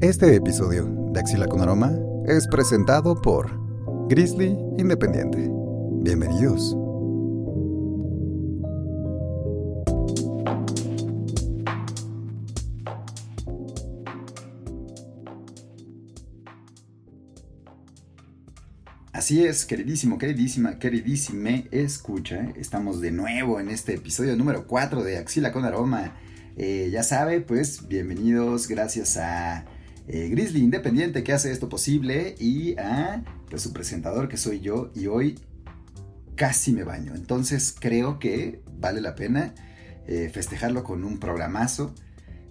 Este episodio de Axila con Aroma es presentado por Grizzly Independiente. Bienvenidos. Así es, queridísimo, queridísima, queridísime, escucha, estamos de nuevo en este episodio número 4 de Axila con Aroma. Eh, ya sabe, pues bienvenidos, gracias a eh, Grizzly Independiente que hace esto posible y a pues, su presentador que soy yo y hoy casi me baño. Entonces creo que vale la pena eh, festejarlo con un programazo.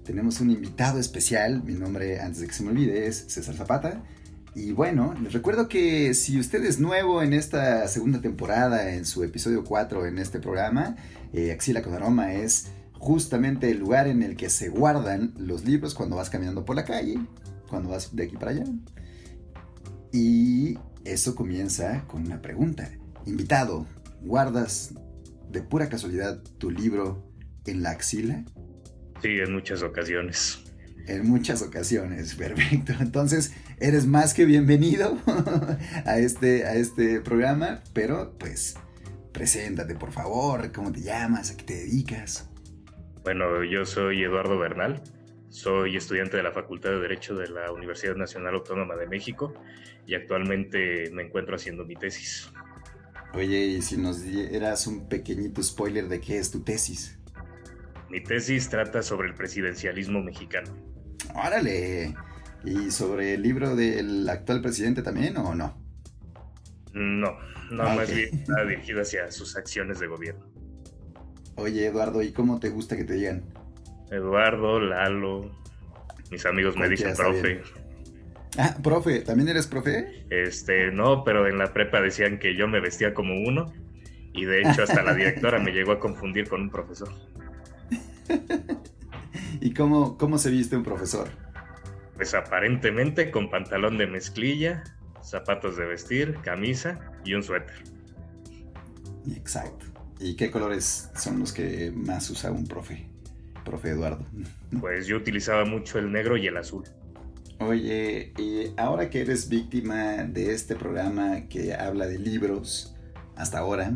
Tenemos un invitado especial, mi nombre antes de que se me olvide es César Zapata. Y bueno, les recuerdo que si usted es nuevo en esta segunda temporada, en su episodio 4 en este programa, eh, Axila con Aroma es justamente el lugar en el que se guardan los libros cuando vas caminando por la calle, cuando vas de aquí para allá. Y eso comienza con una pregunta. Invitado, ¿guardas de pura casualidad tu libro en la axila? Sí, en muchas ocasiones. En muchas ocasiones, perfecto. Entonces, eres más que bienvenido a este, a este programa, pero pues, preséntate por favor, ¿cómo te llamas? ¿A qué te dedicas? Bueno, yo soy Eduardo Bernal, soy estudiante de la Facultad de Derecho de la Universidad Nacional Autónoma de México y actualmente me encuentro haciendo mi tesis. Oye, y si nos dieras un pequeñito spoiler de qué es tu tesis. Mi tesis trata sobre el presidencialismo mexicano. Órale. ¿Y sobre el libro del actual presidente también o no? No, no, ah, más bien está dirigido hacia sus acciones de gobierno. Oye, Eduardo, ¿y cómo te gusta que te digan? Eduardo, Lalo, mis amigos me dicen profe. Ah, profe, ¿también eres profe? Este, no, pero en la prepa decían que yo me vestía como uno y de hecho hasta la directora me llegó a confundir con un profesor. ¿Y cómo, cómo se viste un profesor? Pues aparentemente con pantalón de mezclilla, zapatos de vestir, camisa y un suéter. Exacto. ¿Y qué colores son los que más usa un profe? profe Eduardo? Pues yo utilizaba mucho el negro y el azul. Oye, y ahora que eres víctima de este programa que habla de libros hasta ahora,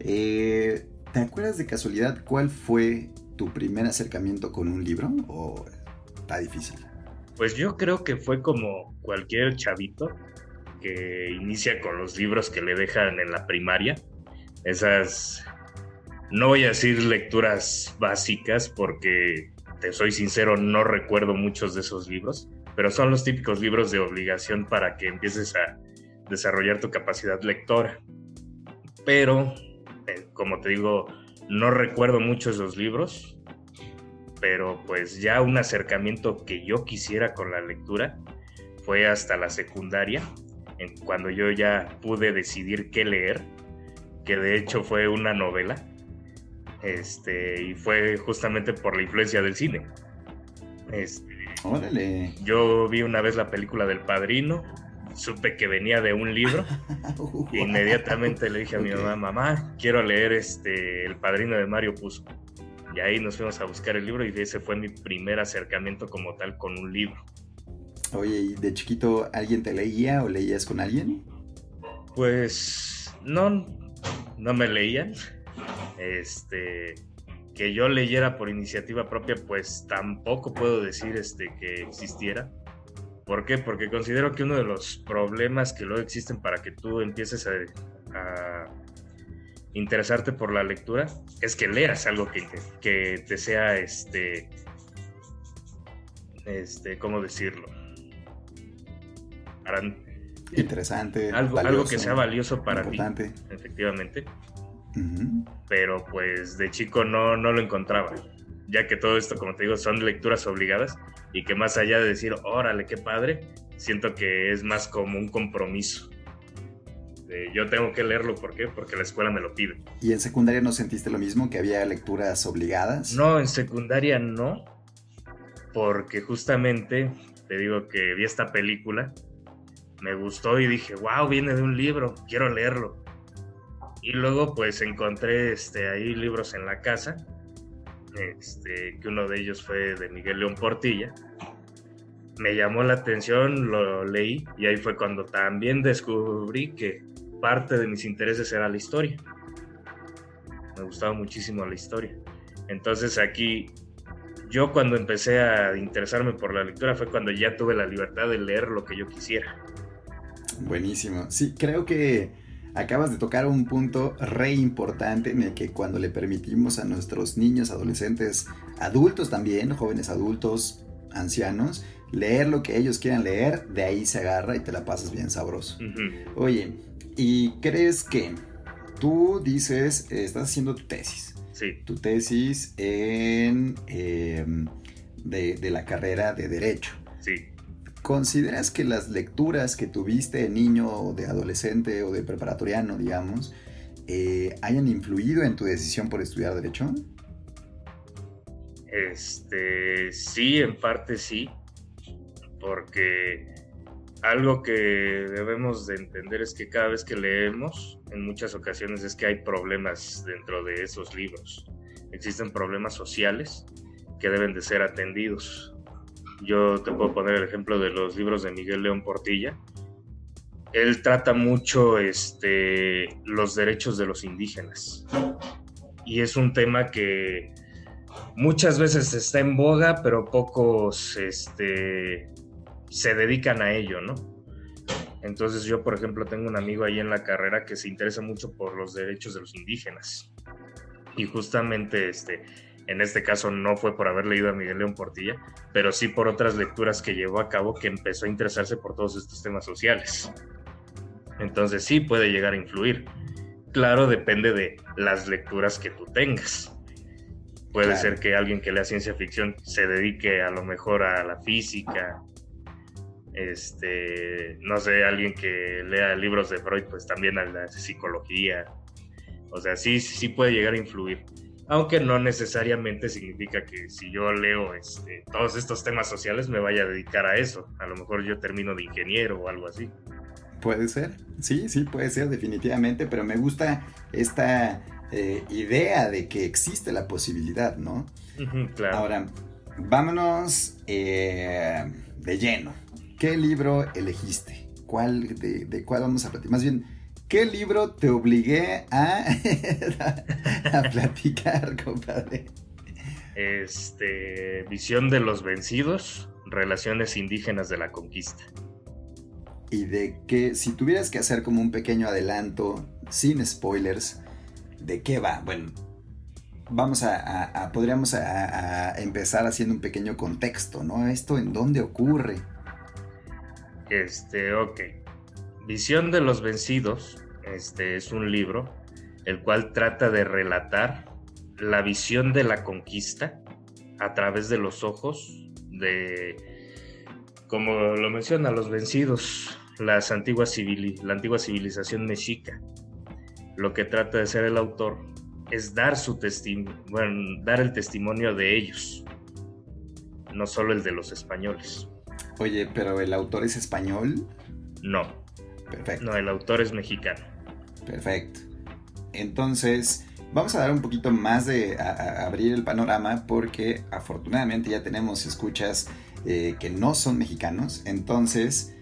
eh, ¿te acuerdas de casualidad cuál fue tu primer acercamiento con un libro o está difícil? Pues yo creo que fue como cualquier chavito que inicia con los libros que le dejan en la primaria. Esas no voy a decir lecturas básicas porque, te soy sincero, no recuerdo muchos de esos libros, pero son los típicos libros de obligación para que empieces a desarrollar tu capacidad lectora. Pero, eh, como te digo, no recuerdo mucho esos libros, pero pues ya un acercamiento que yo quisiera con la lectura fue hasta la secundaria, cuando yo ya pude decidir qué leer, que de hecho fue una novela este, y fue justamente por la influencia del cine. Este, Órale. Yo vi una vez la película del Padrino, supe que venía de un libro, e inmediatamente le dije a mi mamá, mamá, quiero leer este, El Padrino de Mario Puzo. Y ahí nos fuimos a buscar el libro y ese fue mi primer acercamiento como tal con un libro. Oye, ¿y de chiquito alguien te leía o leías con alguien? Pues no, no me leían este, que yo leyera por iniciativa propia, pues tampoco puedo decir este, que existiera. ¿Por qué? Porque considero que uno de los problemas que luego existen para que tú empieces a, interesarte por la lectura es que leas algo que, que te sea, este, este, ¿cómo decirlo? Interesante. Algo, algo que sea valioso para ti. Efectivamente. Pero pues de chico no, no lo encontraba, ya que todo esto, como te digo, son lecturas obligadas y que más allá de decir, órale, qué padre, siento que es más como un compromiso. yo tengo que leerlo, ¿por qué? Porque la escuela me lo pide. ¿Y en secundaria no sentiste lo mismo, que había lecturas obligadas? No, en secundaria no, porque justamente te digo que vi esta película, me gustó y dije, wow, viene de un libro, quiero leerlo. Y luego pues encontré este, ahí libros en la casa, este, que uno de ellos fue de Miguel León Portilla. me llamó la atención, lo leí y ahí fue cuando también descubrí que parte de mis intereses era la historia. Me gustaba muchísimo la historia. Entonces aquí yo cuando empecé a interesarme por la lectura fue cuando ya tuve la libertad de leer lo que yo quisiera. Buenísimo. Sí, creo que acabas de tocar un punto re importante en el que cuando le permitimos a nuestros niños, adolescentes, adultos también, jóvenes adultos, ancianos, leer lo que ellos quieran leer, de ahí se agarra y te la pasas bien sabroso. Oye, ¿y crees que tú dices, estás haciendo tu tesis? Sí. Tu tesis en, em, de, de la carrera de Derecho. Sí. ¿Consideras que las lecturas que tuviste de niño de adolescente o de preparatoriano, digamos, eh, hayan influido en tu decisión por estudiar derecho? Este, sí, en parte sí, porque algo que debemos de entender es que cada vez que leemos, en muchas ocasiones es que hay problemas dentro de esos libros. Existen problemas sociales que deben de ser atendidos. Yo te puedo poner el ejemplo de los libros de Miguel León Portilla. Él trata mucho este, los derechos de los indígenas. Y es un tema que muchas veces está en boga, pero pocos este, se dedican a ello, ¿no? Entonces yo, por ejemplo, tengo un amigo ahí en la carrera que se interesa mucho por los derechos de los indígenas. Y justamente este, en este caso no fue por haber leído a Miguel León Portilla, pero sí por otras lecturas que llevó a cabo que empezó a interesarse por todos estos temas sociales. Entonces sí puede llegar a influir. Claro, depende de las lecturas que tú tengas. Puede ser que alguien que lea ciencia ficción se dedique a lo mejor a la física, este, no sé, alguien que lea libros de Freud, pues también a la psicología. O sea, sí, sí puede llegar a influir. Aunque no necesariamente significa que si yo leo este, todos estos temas sociales me vaya a dedicar a eso. A lo mejor yo termino de ingeniero o algo así. Puede ser, sí, sí, puede ser definitivamente, pero me gusta esta eh, idea de que existe la posibilidad, ¿no? claro. Ahora, vámonos eh, de lleno. ¿Qué libro elegiste? ¿Cuál, de, cuál vamos a platicar? Más bien, ¿qué libro te obligué a, a platicar, compadre? Este, Visión de los Vencidos, Relaciones Indígenas de la Conquista. Y de que, si tuvieras que hacer como un pequeño adelanto, sin spoilers, ¿de qué va? Bueno, vamos a, podríamos a, empezar haciendo un pequeño contexto, ¿no? Esto en dónde ocurre, este, ok. Visión de los Vencidos, este es un libro el cual trata de relatar la visión de la conquista a través de los ojos de, como lo menciona, los vencidos, las antiguas la antigua civilización mexica. Lo que trata de hacer el autor es dar su bueno, dar el testimonio de ellos, no solo el de los españoles. Oye, pero ¿el autor es español? No. Perfecto. No, el autor es mexicano. Perfecto. Entonces, vamos a dar un poquito más de abrir el panorama porque afortunadamente ya tenemos escuchas eh, que no son mexicanos. Entonces,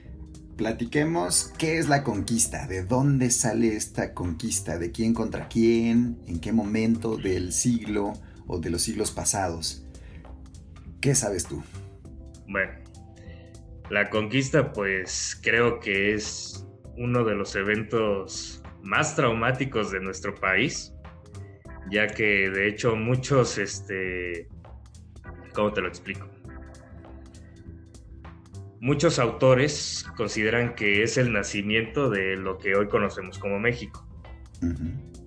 platiquemos qué es la conquista, de dónde sale esta conquista, de quién contra quién, en qué momento del siglo o de los siglos pasados. ¿Qué sabes tú? Bueno, la conquista, pues creo que es uno de los eventos más traumáticos de nuestro país, ya que de hecho muchos, este, ¿cómo te lo explico? Muchos autores consideran que es el nacimiento de lo que hoy conocemos como México.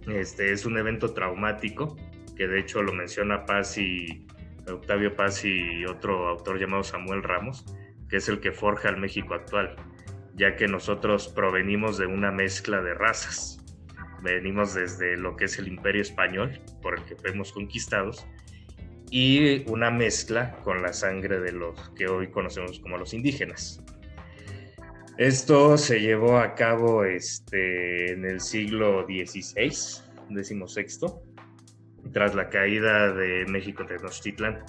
Este es un evento traumático que de hecho lo menciona Paz y Octavio Paz y otro autor llamado Samuel Ramos, que es el que forja el México actual, ya que nosotros provenimos de una mezcla de razas. Venimos desde lo que es el imperio español, por el que fuimos conquistados, y una mezcla con la sangre de los que hoy conocemos como los indígenas. Esto se llevó a cabo este, en el siglo XVI, XVI, tras la caída de México Tenochtitlan.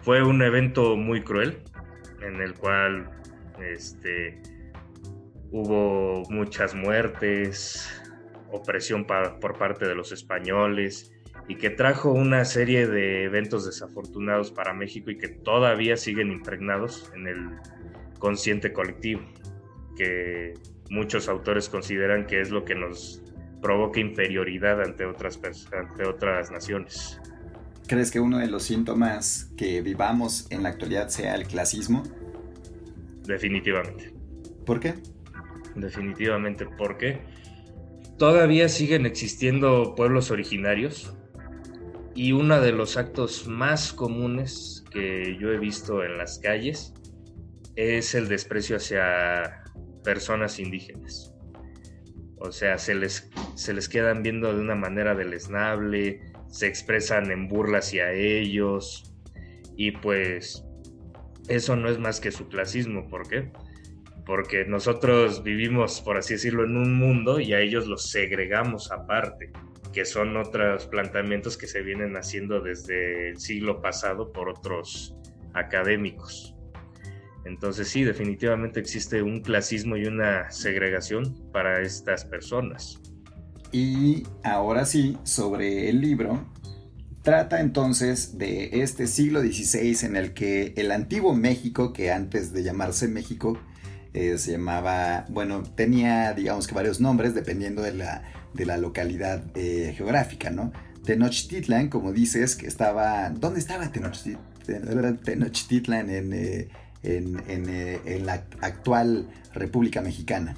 Fue un evento muy cruel, en el cual este, hubo muchas muertes, opresión por parte de los españoles y que trajo una serie de eventos desafortunados para México y que todavía siguen impregnados en el consciente colectivo, que muchos autores consideran que es lo que nos provoca inferioridad ante otras, ante otras naciones. ¿Crees que uno de los síntomas que vivamos en la actualidad sea el clasismo? Definitivamente. ¿Por qué? Definitivamente porque todavía siguen existiendo pueblos originarios y uno de los actos más comunes que yo he visto en las calles es el desprecio hacia personas indígenas. O sea, se les, se les quedan viendo de una manera deleznable, se expresan en burla hacia ellos y pues eso no es más que su clasismo. ¿Por qué? Porque nosotros vivimos, por así decirlo, en un mundo y a ellos los segregamos aparte, que son otros planteamientos que se vienen haciendo desde el siglo pasado por otros académicos. Entonces sí, definitivamente existe un clasismo y una segregación para estas personas. Y ahora sí, sobre el libro, trata entonces de este siglo XVI en el que el antiguo México, que antes de llamarse México, eh, se llamaba, bueno, tenía digamos que varios nombres dependiendo de la, de la localidad eh, geográfica, ¿no? Tenochtitlan, como dices, que estaba... ¿Dónde estaba Tenochtitlan? En... Eh, eh, en, la actual República Mexicana?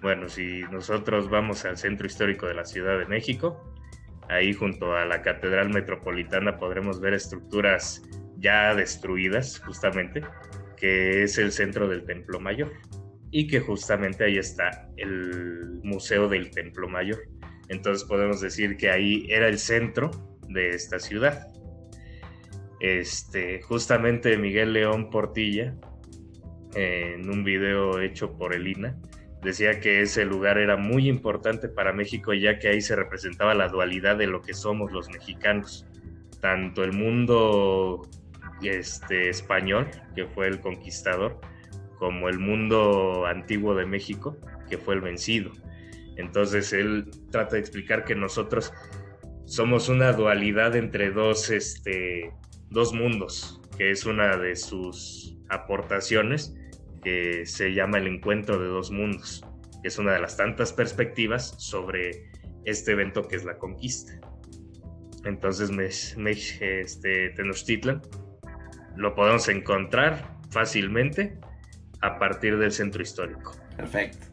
Bueno, si nosotros vamos al centro histórico de la Ciudad de México, ahí junto a la Catedral Metropolitana podremos ver estructuras ya destruidas, justamente, que es el centro del Templo Mayor. Y que justamente ahí está el Museo del Templo Mayor. Entonces podemos decir que ahí era el centro de esta ciudad. Este, justamente Miguel León Portilla, en un video hecho por Elina, decía que ese lugar era muy importante para México ya que ahí se representaba la dualidad de lo que somos los mexicanos, tanto el mundo este, español, que fue el conquistador, como el mundo antiguo de México, que fue el vencido. Entonces él trata de explicar que nosotros somos una dualidad entre dos este, Dos Mundos, que es una de sus aportaciones, que se llama El Encuentro de Dos Mundos, que es una de las tantas perspectivas sobre este evento que es la conquista. Entonces, este, Tenochtitlan lo podemos encontrar fácilmente a partir del centro histórico. Perfecto.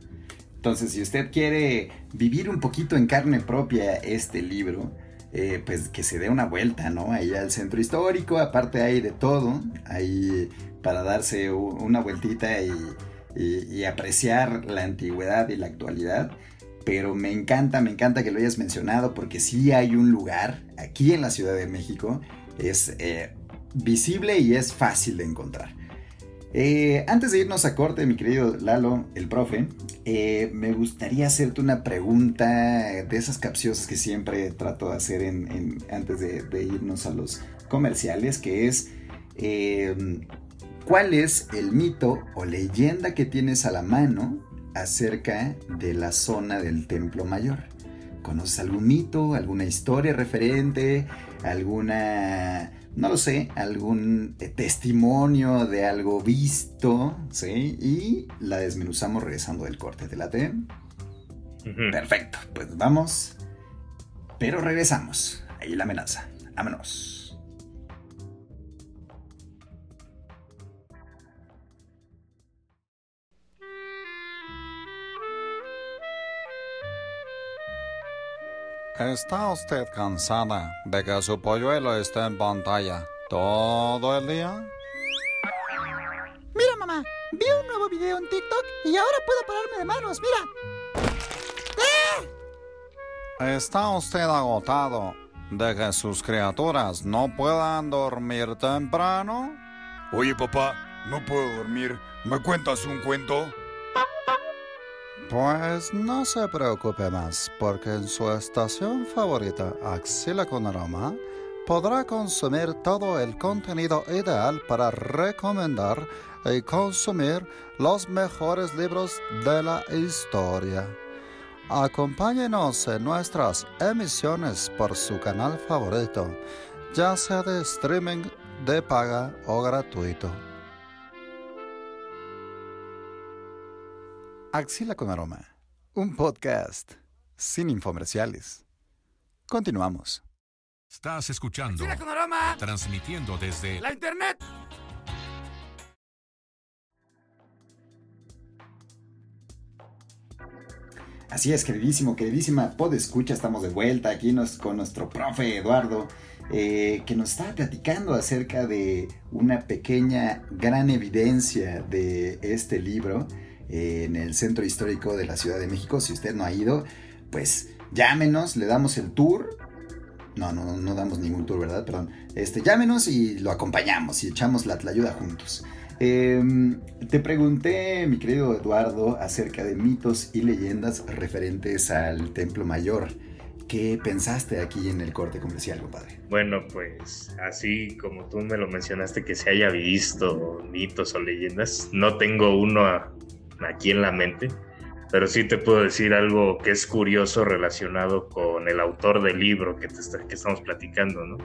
Entonces, si usted quiere vivir un poquito en carne propia este libro, eh, pues que se dé una vuelta, ¿no? Ahí al centro histórico, aparte hay de todo, ahí para darse una vueltita y, apreciar la antigüedad y la actualidad. Pero me encanta, me encanta que lo hayas mencionado porque sí hay un lugar aquí en la Ciudad de México, es eh, visible y es fácil de encontrar. Eh, antes de irnos a corte, mi querido Lalo, el profe, eh, me gustaría hacerte una pregunta de esas capciosas que siempre trato de hacer antes de, irnos a los comerciales, que es, eh, ¿cuál es el mito o leyenda que tienes a la mano acerca de la zona del Templo Mayor? ¿Conoces algún mito, alguna historia referente, alguna no lo sé, algún testimonio de algo visto, ¿sí? Y la desmenuzamos regresando del corte de la T. Perfecto, pues vamos. Pero regresamos. Ahí la amenaza. Vámonos. ¿Está usted cansada de que su polluelo esté en pantalla todo el día? Mira, mamá, vi un nuevo video en TikTok y ahora puedo pararme de manos, mira. ¿Está usted agotado de que sus criaturas no puedan dormir temprano? Oye, papá, no puedo dormir. ¿Me cuentas un cuento? Pues no se preocupe más, porque en su estación favorita, Axila con Aroma, podrá consumir todo el contenido ideal para recomendar y consumir los mejores libros de la historia. Acompáñenos en nuestras emisiones por su canal favorito, ya sea de streaming, de paga o gratuito. Axila con Aroma, un podcast sin infomerciales. Continuamos. Estás escuchando, Axila con aroma. transmitiendo desde La internet. Así es, queridísimo, queridísima pod escucha, estamos de vuelta aquí nos- con nuestro profe Eduardo, eh, que nos estaba platicando acerca de una pequeña gran evidencia de este libro en el Centro Histórico de la Ciudad de México. Si usted no ha ido, pues llámenos, le damos el tour. No, no, no damos ningún tour, ¿verdad? Perdón. Este, llámenos y lo acompañamos y echamos la ayuda juntos. Eh, te pregunté, mi querido Eduardo, acerca de mitos y leyendas referentes al Templo Mayor. ¿Qué pensaste aquí en el corte comercial, compadre? Bueno, pues así como tú me lo mencionaste que se haya visto mitos o leyendas, no tengo uno a- aquí en la mente, pero sí te puedo decir algo que es curioso relacionado con el autor del libro que, te está- que estamos platicando, ¿no?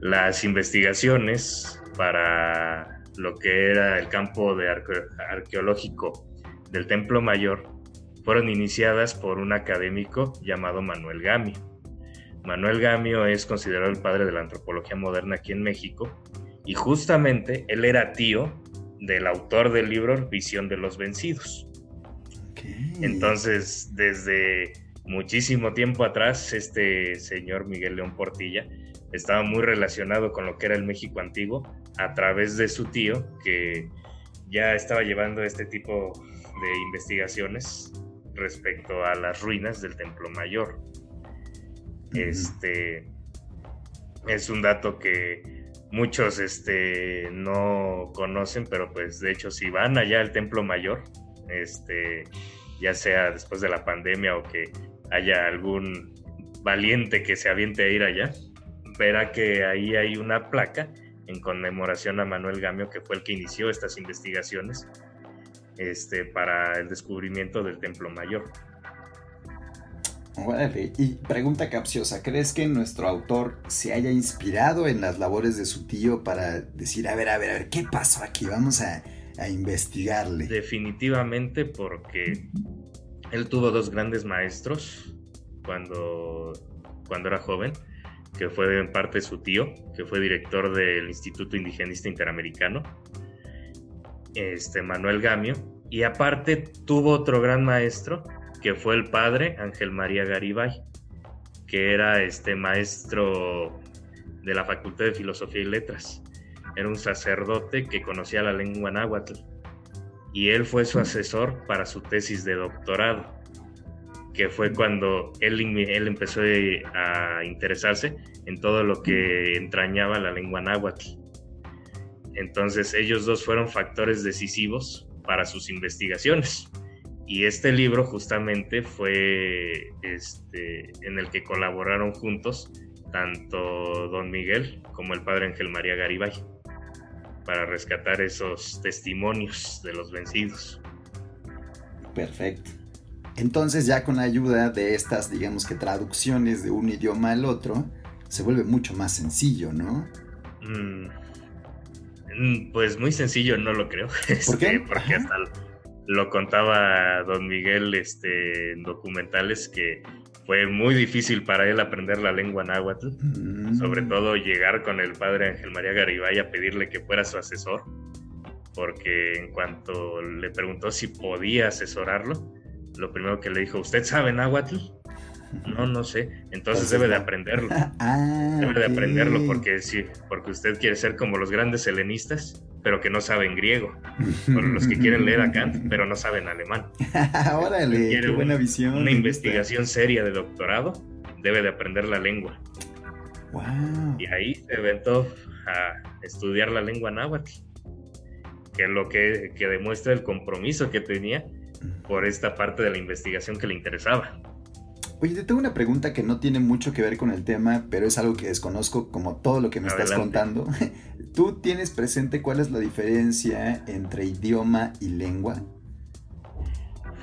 Las investigaciones para lo que era el campo de arque- arqueológico del Templo Mayor fueron iniciadas por un académico llamado Manuel Gamio. Manuel Gamio es considerado el padre de la antropología moderna aquí en México y justamente él era tío del autor del libro Visión de los Vencidos. Entonces, desde muchísimo tiempo atrás, este señor Miguel León Portilla estaba muy relacionado con lo que era el México antiguo a través de su tío, que ya estaba llevando este tipo de investigaciones respecto a las ruinas del Templo Mayor. Este es un dato que muchos este, no conocen, pero pues de hecho si van allá al Templo Mayor, este, ya sea después de la pandemia o que haya algún valiente que se aviente a ir allá, verá que ahí hay una placa en conmemoración a Manuel Gamio, que fue el que inició estas investigaciones este, para el descubrimiento del Templo Mayor. Y pregunta capciosa, ¿crees que nuestro autor se haya inspirado en las labores de su tío para decir, a ver, a ver, a ver, ¿qué pasó aquí? Vamos a, a investigarle. Definitivamente porque él tuvo dos grandes maestros cuando, cuando era joven, que fue en parte su tío, que fue director del Instituto Indigenista Interamericano, este Manuel Gamio, y aparte tuvo otro gran maestro, que fue el padre Ángel María Garibay, que era este maestro de la Facultad de Filosofía y Letras. Era un sacerdote que conocía la lengua náhuatl y él fue su asesor para su tesis de doctorado, que fue cuando él, él empezó a interesarse en todo lo que entrañaba la lengua náhuatl. Entonces ellos dos fueron factores decisivos para sus investigaciones. Y este libro justamente fue este, en el que colaboraron juntos tanto don Miguel como el padre Ángel María Garibay para rescatar esos testimonios de los vencidos. Perfecto. Entonces ya con la ayuda de estas, digamos que traducciones de un idioma al otro, se vuelve mucho más sencillo, ¿no? Mm, pues muy sencillo, no lo creo. ¿Por qué? Este, porque Ajá. hasta lo contaba don Miguel este, en documentales que fue muy difícil para él aprender la lengua náhuatl, Mm. sobre todo llegar con el padre Ángel María Garibay a pedirle que fuera su asesor, porque en cuanto le preguntó si podía asesorarlo, lo primero que le dijo, ¿usted sabe náhuatl? No, no sé. Entonces debe de aprenderlo. Ah, Debe de aprenderlo porque sí, porque usted quiere ser como los grandes helenistas, pero que no saben griego. O los que quieren leer a Kant, pero no saben alemán. Órale, Quiere qué buena un- visión. Una gusta. investigación seria de doctorado, debe de aprender la lengua. Wow. Y ahí se aventó a estudiar la lengua náhuatl, que es lo que, que demuestra el compromiso que tenía por esta parte de la investigación que le interesaba. Oye, te tengo una pregunta que no tiene mucho que ver con el tema, pero es algo que desconozco como todo lo que me estás contando. ¿Tú tienes presente cuál es la diferencia entre idioma y lengua?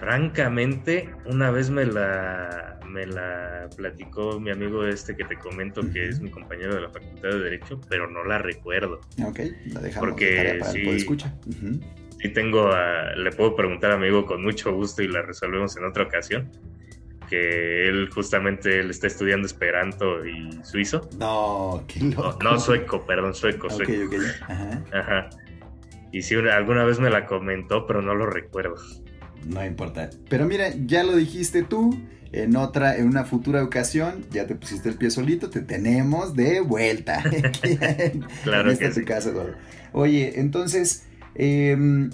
Francamente, una vez me la, me la platicó mi amigo este que te comento, que es mi compañero de la Facultad de Derecho, pero no la recuerdo. Ok, la dejamos Porque de tarea para sí. el escucha. Sí tengo, a- le puedo preguntar a mi amigo con mucho gusto y la resolvemos en otra ocasión. Que él justamente él está estudiando Esperanto y suizo. No, qué loco. no, sueco, perdón, sueco, sueco. Ajá. Ajá. Y sí, una- alguna vez me la comentó, pero no lo recuerdo. No importa. Pero mira, ya lo dijiste tú. En otra, en una futura ocasión, ya te pusiste el pie solito, te tenemos de vuelta. Claro en que sí. casa. Oye, entonces, em,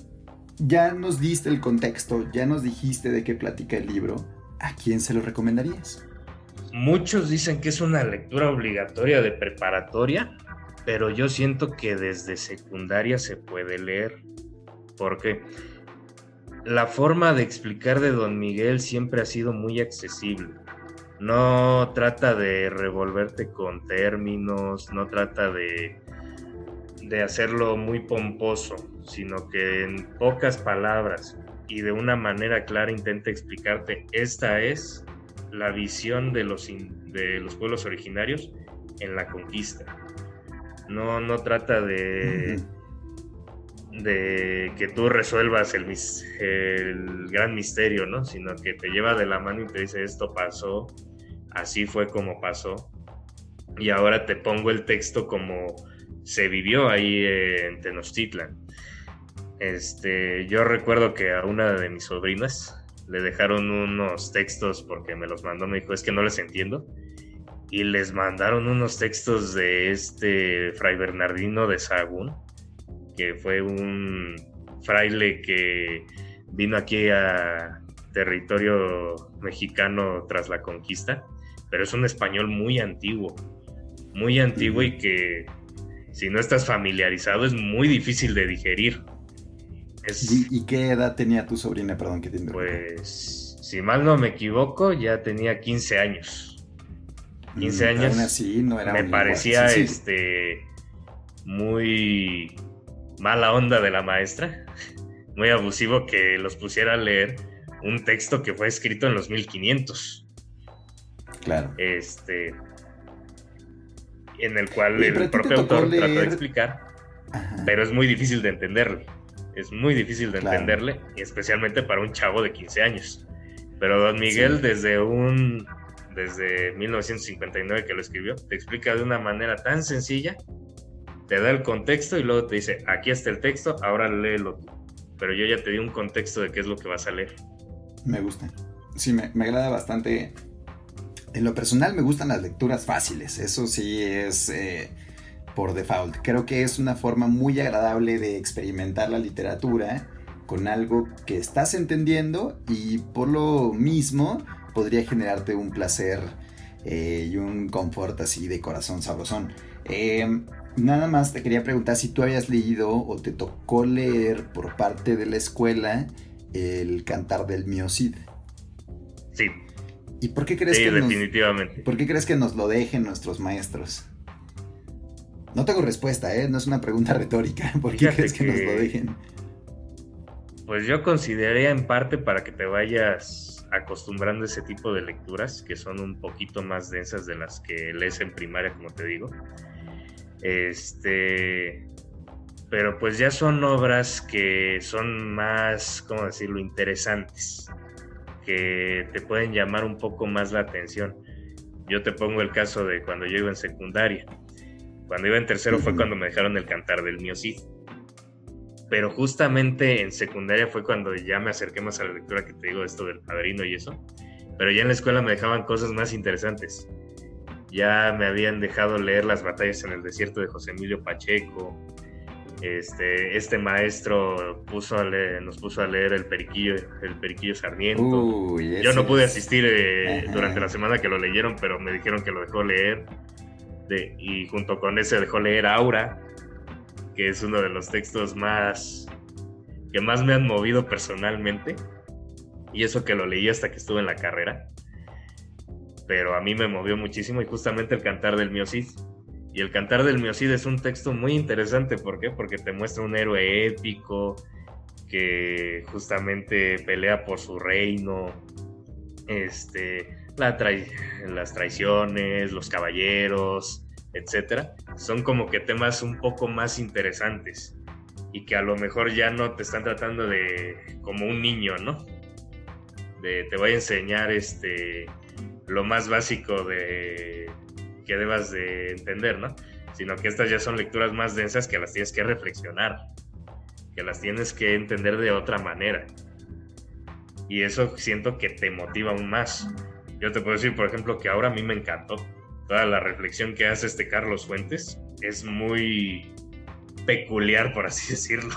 ya nos diste el contexto, ya nos dijiste de qué platica el libro. ¿A quién se lo recomendarías? Muchos dicen que es una lectura obligatoria de preparatoria, pero yo siento que desde secundaria se puede leer. Porque la forma de explicar de Don Miguel siempre ha sido muy accesible. No trata de revolverte con términos, no trata de, de hacerlo muy pomposo, sino que en pocas palabras y de una manera clara intenta explicarte esta es la visión de los, in- de los pueblos originarios en la conquista. No, no trata de, de que tú resuelvas el, el gran misterio, ¿no? Sino que te lleva de la mano y te dice esto pasó, así fue como pasó. Y ahora te pongo el texto como se vivió ahí en Tenochtitlan. Este, yo recuerdo que a una de mis sobrinas le dejaron unos textos porque me los mandó, me dijo, es que no les entiendo. Y les mandaron unos textos de este fray Bernardino de Sahagún, que fue un fraile que vino aquí a territorio mexicano tras la conquista, pero es un español muy antiguo, muy antiguo y que si no estás familiarizado es muy difícil de digerir. Es, ¿Y, y qué edad tenía tu sobrina? Perdón que te pues, si mal no me equivoco, ya tenía 15 años. 15 Mm, años. Aún así, no era me parecía lenguaje. Sí, sí. este muy mala onda de la maestra, muy abusivo que los pusiera a leer un texto que fue escrito en los 1500, Claro. este en el cual el propio autor trató de explicar, Ajá. pero es muy difícil de entenderle. Es muy difícil de entenderle, especialmente para un chavo de 15 años. Pero Don Miguel Sí. desde un desde 1959 que lo escribió, te explica de una manera tan sencilla, te da el contexto y luego te dice, aquí está el texto, ahora léelo. Pero yo ya te di un contexto de qué es lo que vas a leer. Me gusta. Sí, me, me agrada bastante. En lo personal me gustan las lecturas fáciles. Eso sí es eh, por default. Creo que es una forma muy agradable de experimentar la literatura con algo que estás entendiendo y por lo mismo podría generarte un placer eh, y un confort así de corazón sabrosón. Eh, nada más te quería preguntar si tú habías leído o te tocó leer por parte de la escuela el cantar del Miocid. Sí, ¿Y por qué crees sí, que nos, definitivamente. por qué crees que nos lo dejen nuestros maestros? No tengo respuesta, ¿eh? No es una pregunta retórica. ¿Por qué Fíjate crees que... nos lo dejen? Pues yo consideraría en parte para que te vayas acostumbrando a ese tipo de lecturas que son un poquito más densas de las que lees en primaria, como te digo. Este, pero pues ya son obras que son más, ¿cómo decirlo?, interesantes, que te pueden llamar un poco más la atención. Yo te pongo el caso de cuando yo iba en secundaria. Cuando iba en tercero fue cuando me dejaron el cantar del Miocid pero justamente en secundaria fue cuando ya me acerqué más a la lectura que te digo, esto del padrino y eso. Pero ya en la escuela me dejaban cosas más interesantes. Ya me habían dejado leer las batallas en el desierto de José Emilio Pacheco. Este, este maestro puso a leer- nos puso a leer el Periquillo, el Periquillo Sarmiento. Uy, Yo no pude asistir eh, durante la semana que lo leyeron, pero me dijeron que lo dejó leer. Y junto con ese dejó leer Aura, que es uno de los textos más que más me han movido personalmente. Y eso que lo leí hasta que estuve en la carrera. pero a mí me movió muchísimo y justamente el cantar del Miocid. Y el cantar del Miocid es un texto muy interesante, ¿por qué? Porque te muestra un héroe épico que justamente pelea por su reino, este, la las traiciones, los caballeros, etcétera, son como que temas un poco más interesantes y que a lo mejor ya no te están tratando de como un niño, ¿no? De te voy a enseñar este lo más básico de que debas de entender, ¿no? Sino que estas ya son lecturas más densas que las tienes que reflexionar, que las tienes que entender de otra manera. Y eso siento que te motiva aún más. Yo te puedo decir, por ejemplo, que ahora a mí me encantó toda la reflexión que hace este Carlos Fuentes. Es muy peculiar, por así decirlo.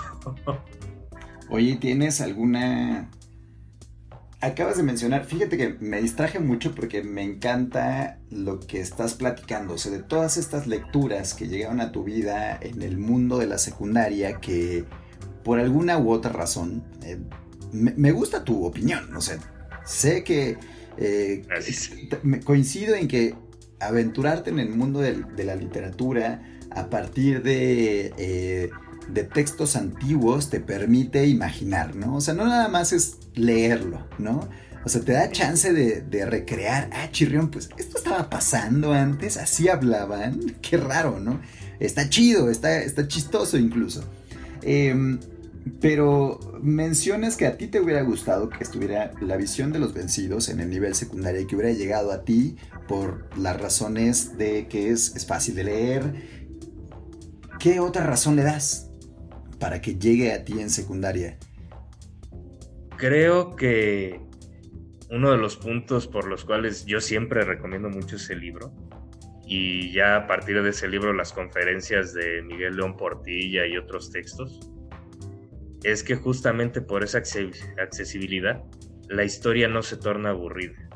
Oye, ¿tienes alguna... Acabas de mencionar, fíjate que me distraje mucho porque me encanta lo que estás platicando, o sea, de todas estas lecturas que llegaron a tu vida en el mundo de la secundaria que por alguna u otra razón, eh, me, gusta tu opinión, o sea, sé que eh, coincido en que aventurarte en el mundo de, la literatura a partir de, eh, de, textos antiguos te permite imaginar, ¿no? O sea, no nada más es leerlo, ¿no? O sea, te da chance de, recrear, ah, chirrión, pues esto estaba pasando antes, así hablaban, qué raro, ¿no? Está chido, está, está chistoso incluso. Em, pero mencionas que a ti te hubiera gustado que estuviera la visión de los vencidos en el nivel secundario y que hubiera llegado a ti por las razones de que es, es fácil de leer. ¿Qué otra razón le das para que llegue a ti en secundaria? Creo que uno de los puntos por los cuales yo siempre recomiendo mucho ese libro y ya a partir de ese libro las conferencias de Miguel León Portilla y otros textos es que justamente por esa accesibilidad la historia no se torna aburrida.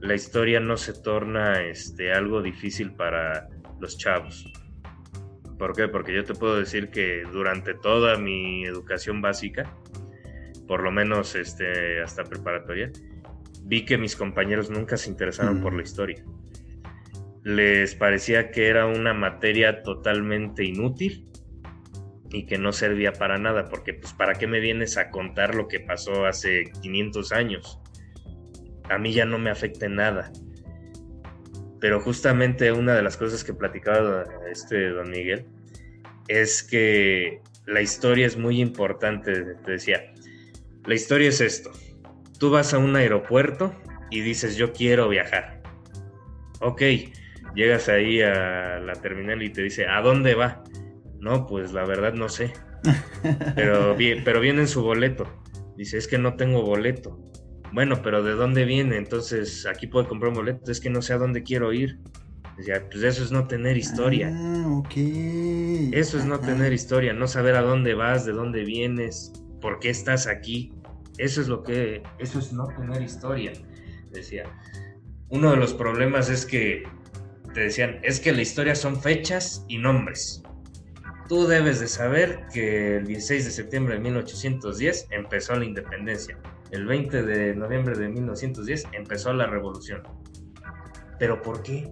La historia no se torna este, algo difícil para los chavos. ¿Por qué? Porque yo te puedo decir que durante toda mi educación básica, por lo menos este, hasta preparatoria, vi que mis compañeros nunca se interesaron por la historia. Les parecía que era una materia totalmente inútil y que no servía para nada, porque pues para qué me vienes a contar lo que pasó hace 500 años. A mí ya no me afecta nada. Pero justamente una de las cosas que platicaba este don Miguel es que la historia es muy importante, te decía. La historia es esto. Tú vas a un aeropuerto y dices yo quiero viajar. Ok, llegas ahí a la terminal y te dice, ¿a dónde va? No, pues la verdad no sé. Pero, pero viene en su boleto. Dice, es que no tengo boleto. Bueno, pero ¿de dónde viene? Entonces, aquí puedo comprar un boleto. Es que no sé a dónde quiero ir. Decía, pues eso es no tener historia. Ah, ok. Eso es no tener historia, no saber a dónde vas, de dónde vienes, por qué estás aquí. Eso es lo que, eso es no tener historia. Decía, uno de los problemas es que te decían, es que la historia son fechas y nombres. Tú debes de saber que el 16 de septiembre de 1810 empezó la independencia. El 20 de noviembre de 1910 empezó la revolución. ¿Pero por qué?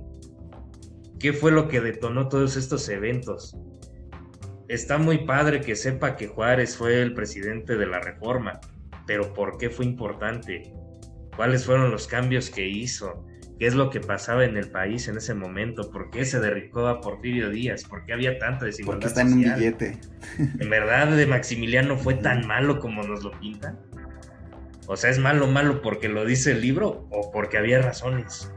¿Qué fue lo que detonó todos estos eventos? Está muy padre que sepa que Juárez fue el presidente de la reforma, pero ¿por qué fue importante? ¿Cuáles fueron los cambios que hizo? Qué es lo que pasaba en el país en ese momento, por qué se derricó a Porfirio Díaz, por qué había tanta desigualdad. Porque está en un billete. ¿En verdad de Maximiliano fue tan malo como nos lo pintan? O sea, ¿es malo malo porque lo dice el libro o porque había razones?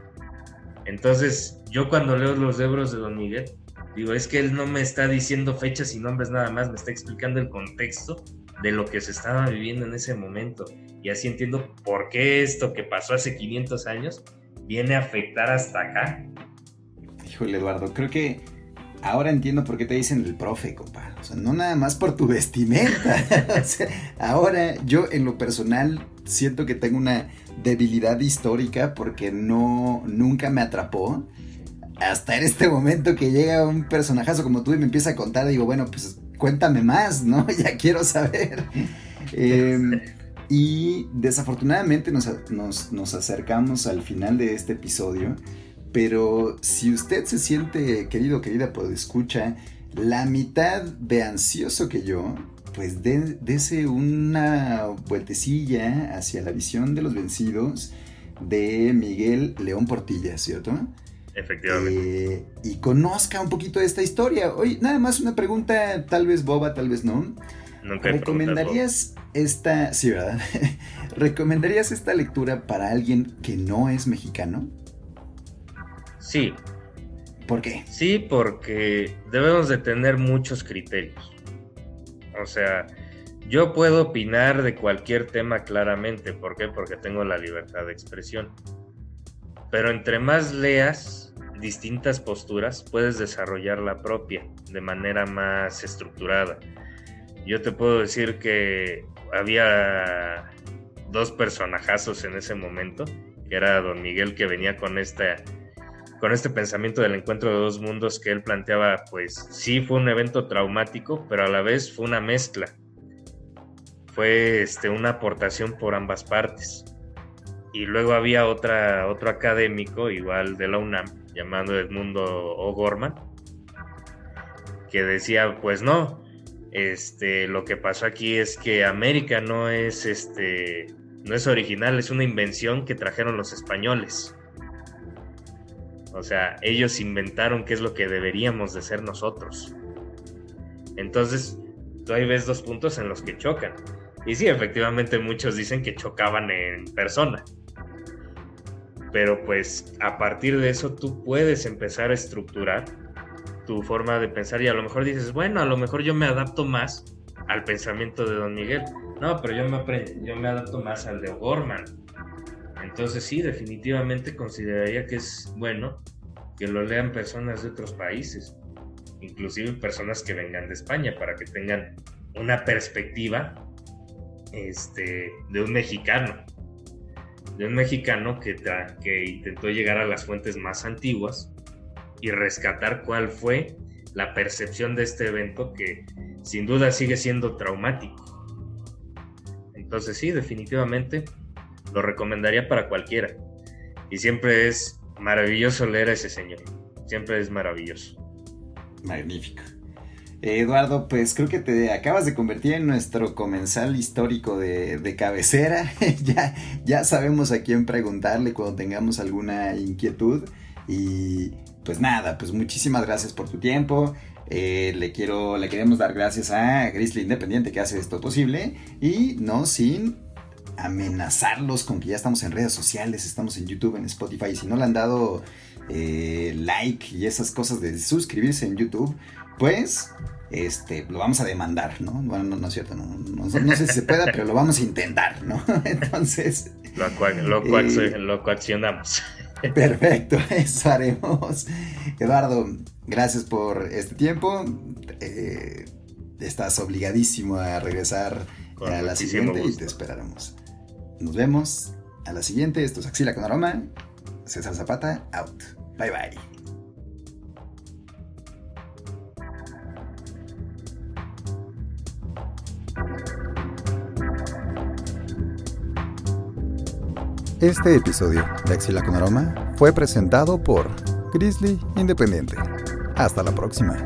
Entonces, yo cuando leo los libros de Don Miguel, digo, es que él no me está diciendo fechas y nombres nada más, me está explicando el contexto de lo que se estaba viviendo en ese momento. Y así entiendo por qué esto que pasó hace 500 años viene a afectar hasta acá. Híjole, Eduardo, creo que ahora entiendo por qué te dicen el profe, compa. O sea, no nada más por tu vestimenta. o sea, ahora yo en lo personal siento que tengo una debilidad histórica porque no nunca me atrapó. Hasta en este momento que llega un personajazo como tú y me empieza a contar, digo, bueno, pues cuéntame más, ¿no? ya quiero saber. Eh, Y desafortunadamente nos, nos, nos, acercamos al final de este episodio, pero si usted se siente, querido, querida, pues escucha, la mitad de ansioso que yo, pues dése una vueltecilla hacia la visión de los vencidos de Miguel León Portilla, ¿cierto? Efectivamente. Eh, y conozca un poquito de esta historia. Oye, nada más una pregunta, tal vez boba, tal vez no. Nunca ¿Recomendarías esta, sí, ¿verdad? ¿Recomendarías esta lectura para alguien que no es mexicano? Sí. ¿Por qué? Sí, porque debemos de tener muchos criterios. O sea, yo puedo opinar de cualquier tema claramente. ¿Por qué? Porque tengo la libertad de expresión. Pero entre más leas distintas posturas, puedes desarrollar la propia de manera más estructurada. Yo te puedo decir que había dos personajazos en ese momento, que era don Miguel que venía con con este pensamiento del encuentro de dos mundos que él planteaba, pues sí fue un evento traumático, pero a la vez fue una mezcla. Fue este, una aportación por ambas partes. Y luego había otra, otro académico, igual de la UNAM, llamado Edmundo O'Gorman, que decía, pues no, este, lo que pasó aquí es que América no es, este, no es original, es una invención que trajeron los españoles. O sea, ellos inventaron qué es lo que deberíamos de ser nosotros. Entonces, tú ahí ves dos puntos en los que chocan. Y sí, efectivamente muchos dicen que chocaban en persona. Pero pues a partir de eso tú puedes empezar a estructurar tu forma de pensar y a lo mejor dices, bueno, a lo mejor yo me adapto más al pensamiento de Don Miguel. No, pero yo me, yo me adapto más al de O'Gorman. Entonces sí, definitivamente consideraría que es bueno que lo lean personas de otros países, inclusive personas que vengan de España, para que tengan una perspectiva este, de un mexicano, de un mexicano que, que intentó llegar a las fuentes más antiguas y rescatar cuál fue la percepción de este evento que sin duda sigue siendo traumático. Entonces sí, definitivamente lo recomendaría para cualquiera. Y siempre es maravilloso leer a ese señor. Siempre es maravilloso. Magnífico. Eduardo, pues creo que te acabas de convertir en nuestro comensal histórico de, cabecera. ya, ya sabemos a quién preguntarle cuando tengamos alguna inquietud. Y pues nada, pues muchísimas gracias por tu tiempo. Eh, le quiero, le queremos dar gracias a Grizzly Independiente que hace esto posible. Y no sin amenazarlos con que ya estamos en redes sociales, estamos en YouTube, en Spotify. Y si no le han dado eh, like y esas cosas de suscribirse en YouTube, pues este, lo vamos a demandar, ¿no? Bueno, no, es cierto, no, sé si se pueda, pero lo vamos a intentar, ¿no? Entonces... Lo, lo, eh, lo coaccionamos. Perfecto, eso haremos. Eduardo, gracias por este tiempo. Eh, estás obligadísimo a regresar a la siguiente y te esperaremos. Nos vemos a la siguiente. Esto es Axila con Aroma. César Zapata, out. Bye bye. Este episodio de Axila con Aroma fue presentado por Grizzly Independiente. Hasta la próxima.